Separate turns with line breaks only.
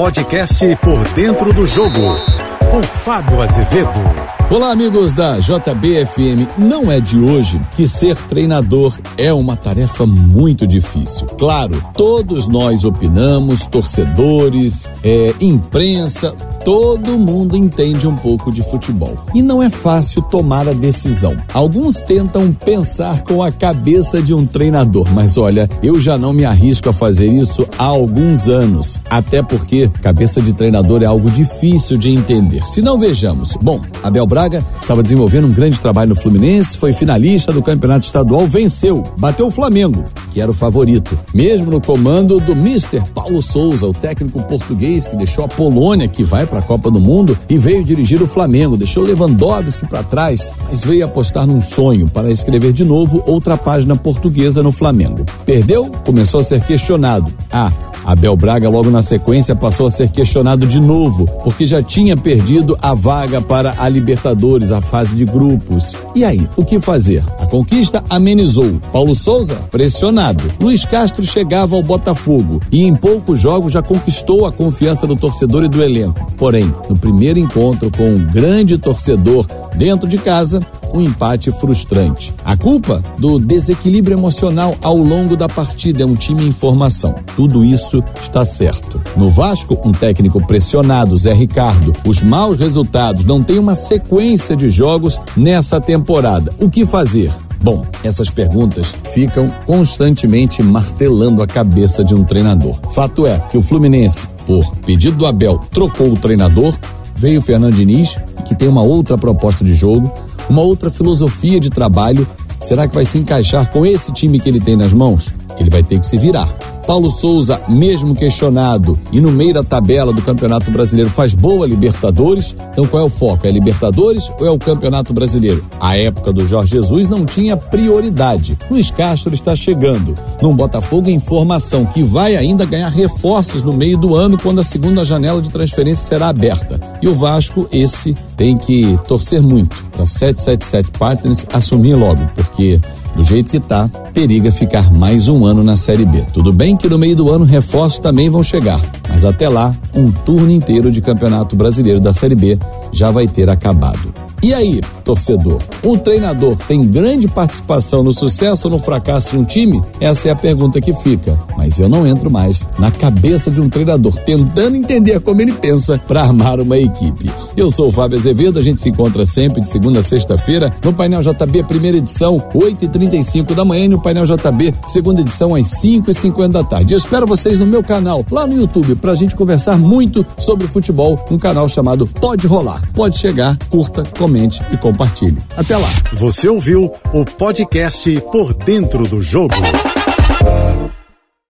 podcast Por Dentro do Jogo, com Fábio Azevedo.
Olá, amigos da JBFM. Não é de hoje que ser treinador é uma tarefa muito difícil. Claro, todos nós opinamos, torcedores, é, imprensa, todo mundo entende um pouco de futebol. E não é fácil tomar a decisão. Alguns tentam pensar com a cabeça de um treinador, mas olha, eu já não me arrisco a fazer isso há alguns anos. Até porque cabeça de treinador é algo difícil de entender. Se não vejamos, bom, Abel Braga estava desenvolvendo um grande trabalho no Fluminense, foi finalista do campeonato estadual, venceu, bateu o Flamengo, que era o favorito, mesmo no comando do Mister Paulo Souza, o técnico português que deixou a Polônia, que vai para a Copa do Mundo, e veio dirigir o Flamengo, deixou Lewandowski para trás, mas veio apostar num sonho para escrever de novo outra página portuguesa no Flamengo. Perdeu, começou a ser questionado. Ah, Abel Braga, logo na sequência, passou a ser questionado de novo, porque já tinha perdido a vaga para a Libertadores, a fase de grupos. E aí, o que fazer? A conquista amenizou. Paulo Souza, pressionado. Luiz Castro chegava ao Botafogo e em poucos jogos já conquistou a confiança do torcedor e do elenco. Porém, no primeiro encontro com um grande torcedor dentro de casa, um empate frustrante. A culpa do desequilíbrio emocional ao longo da partida é um time em formação. Tudo isso está certo. No Vasco, um técnico pressionado, Zé Ricardo. Os maus resultados não têm uma sequência de jogos nessa temporada. O que fazer? Bom, essas perguntas ficam constantemente martelando a cabeça de um treinador. Fato é que o Fluminense, por pedido do Abel, trocou o treinador, veio o Fernando Diniz, que tem uma outra proposta de jogo, uma outra filosofia de trabalho. Será que vai se encaixar com esse time que ele tem nas mãos? Ele vai ter que se virar. Paulo Souza, mesmo questionado e no meio da tabela do Campeonato Brasileiro, faz boa Libertadores. Então qual é o foco? É Libertadores ou é o Campeonato Brasileiro? A época do Jorge Jesus não tinha prioridade. Luiz Castro está chegando num Botafogo em formação que vai ainda ganhar reforços no meio do ano quando a segunda janela de transferência será aberta. E o Vasco, esse tem que torcer muito para 777 Partners assumir logo, porque do jeito que tá, periga ficar mais um ano na Série B. Tudo bem que no meio do ano reforços também vão chegar, mas até lá, um turno inteiro de Campeonato Brasileiro da Série B já vai ter acabado. E aí, torcedor, um treinador tem grande participação no sucesso ou no fracasso de um time? Essa é a pergunta que fica. Mas eu não entro mais na cabeça de um treinador tentando entender como ele pensa para armar uma equipe. Eu sou o Fábio Azevedo, a gente se encontra sempre de segunda a sexta-feira no Painel JB, primeira edição, 8h35 da manhã, e no Painel JB, segunda edição, às 5h50 da tarde. Eu espero vocês no meu canal, lá no YouTube, pra gente conversar muito sobre futebol, um canal chamado Pode Rolar. Pode chegar, curta, comente comente e compartilhe. Até lá.
Você ouviu o podcast Por Dentro do Jogo.